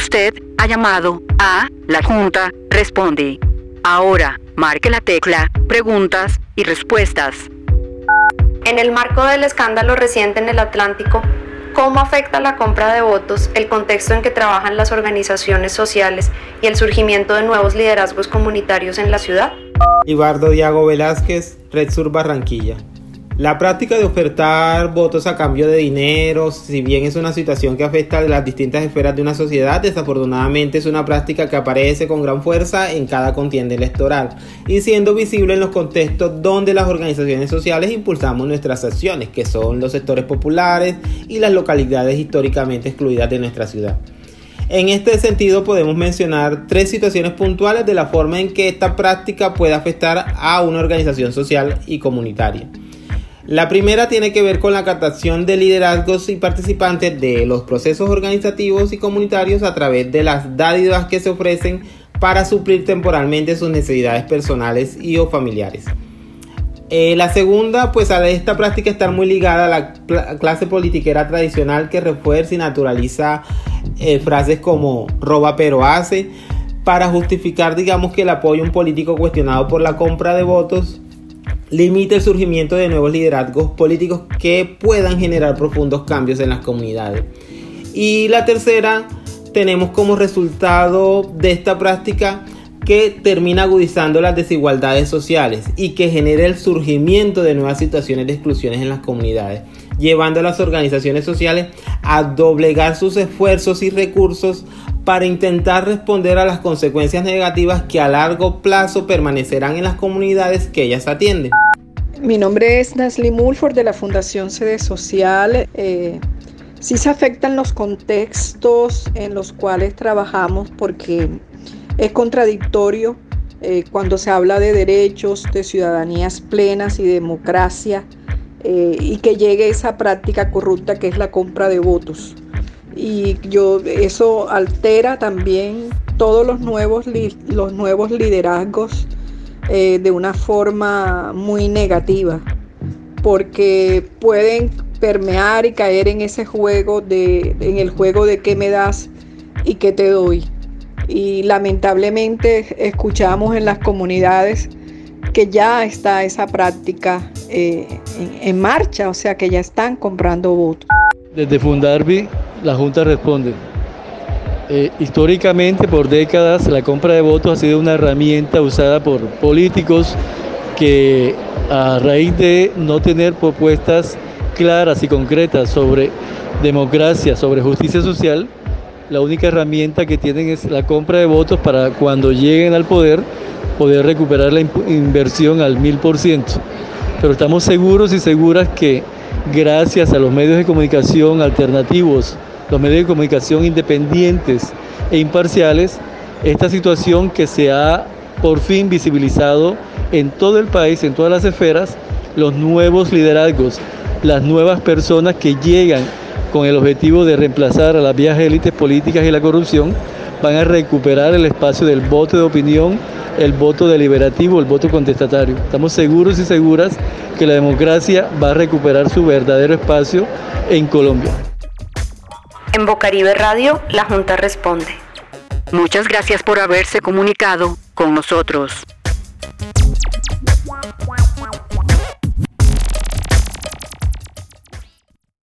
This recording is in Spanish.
Usted ha llamado a la Junta Responde. Ahora, marque la tecla Preguntas y Respuestas. En el marco del escándalo reciente en el Atlántico, ¿cómo afecta la compra de votos el contexto en que trabajan las organizaciones sociales y el surgimiento de nuevos liderazgos comunitarios en la ciudad? Ibardo Diago Velázquez, Red Sur Barranquilla. La práctica de ofertar votos a cambio de dinero, si bien es una situación que afecta a las distintas esferas de una sociedad, desafortunadamente es una práctica que aparece con gran fuerza en cada contienda electoral y siendo visible en los contextos donde las organizaciones sociales impulsamos nuestras acciones, que son los sectores populares y las localidades históricamente excluidas de nuestra ciudad. En este sentido podemos mencionar tres situaciones puntuales de la forma en que esta práctica puede afectar a una organización social y comunitaria. La primera tiene que ver con la captación de liderazgos y participantes de los procesos organizativos y comunitarios a través de las dádivas que se ofrecen para suplir temporalmente sus necesidades personales y o familiares. Eh, la segunda, pues a esta práctica estar muy ligada a la clase politiquera tradicional que refuerza y naturaliza eh, frases como roba pero hace para justificar, digamos, que el apoyo a un político cuestionado por la compra de votos limita el surgimiento de nuevos liderazgos políticos que puedan generar profundos cambios en las comunidades. Y la tercera, tenemos como resultado de esta práctica que termina agudizando las desigualdades sociales y que genera el surgimiento de nuevas situaciones de exclusiones en las comunidades, llevando a las organizaciones sociales a doblegar sus esfuerzos y recursos para intentar responder a las consecuencias negativas que a largo plazo permanecerán en las comunidades que ellas atienden. Mi nombre es Nasli Mulford de la Fundación Sede Social. Eh, sí se afectan los contextos en los cuales trabajamos porque es contradictorio eh, cuando se habla de derechos, de ciudadanías plenas y democracia eh, y que llegue esa práctica corrupta que es la compra de votos y yo eso altera también todos los nuevos, los nuevos liderazgos eh, de una forma muy negativa, porque pueden permear y caer en ese juego de, en el juego de qué me das y qué te doy. Y lamentablemente escuchamos en las comunidades que ya está esa práctica eh, en marcha, o sea que ya están comprando votos. Desde Fundarbi, la Junta responde. Eh, históricamente, por décadas, la compra de votos ha sido una herramienta usada por políticos que a raíz de no tener propuestas claras y concretas sobre democracia, sobre justicia social, la única herramienta que tienen es la compra de votos para cuando lleguen al poder poder recuperar la inversión al mil por ciento. Pero estamos seguros y seguras que gracias a los medios de comunicación alternativos, los medios de comunicación independientes e imparciales, esta situación que se ha por fin visibilizado en todo el país, en todas las esferas, los nuevos liderazgos, las nuevas personas que llegan con el objetivo de reemplazar a las viejas élites políticas y la corrupción, van a recuperar el espacio del voto de opinión, el voto deliberativo, el voto contestatario. Estamos seguros y seguras que la democracia va a recuperar su verdadero espacio en Colombia. En Bocaribe Radio, la Junta responde. Muchas gracias por haberse comunicado con nosotros.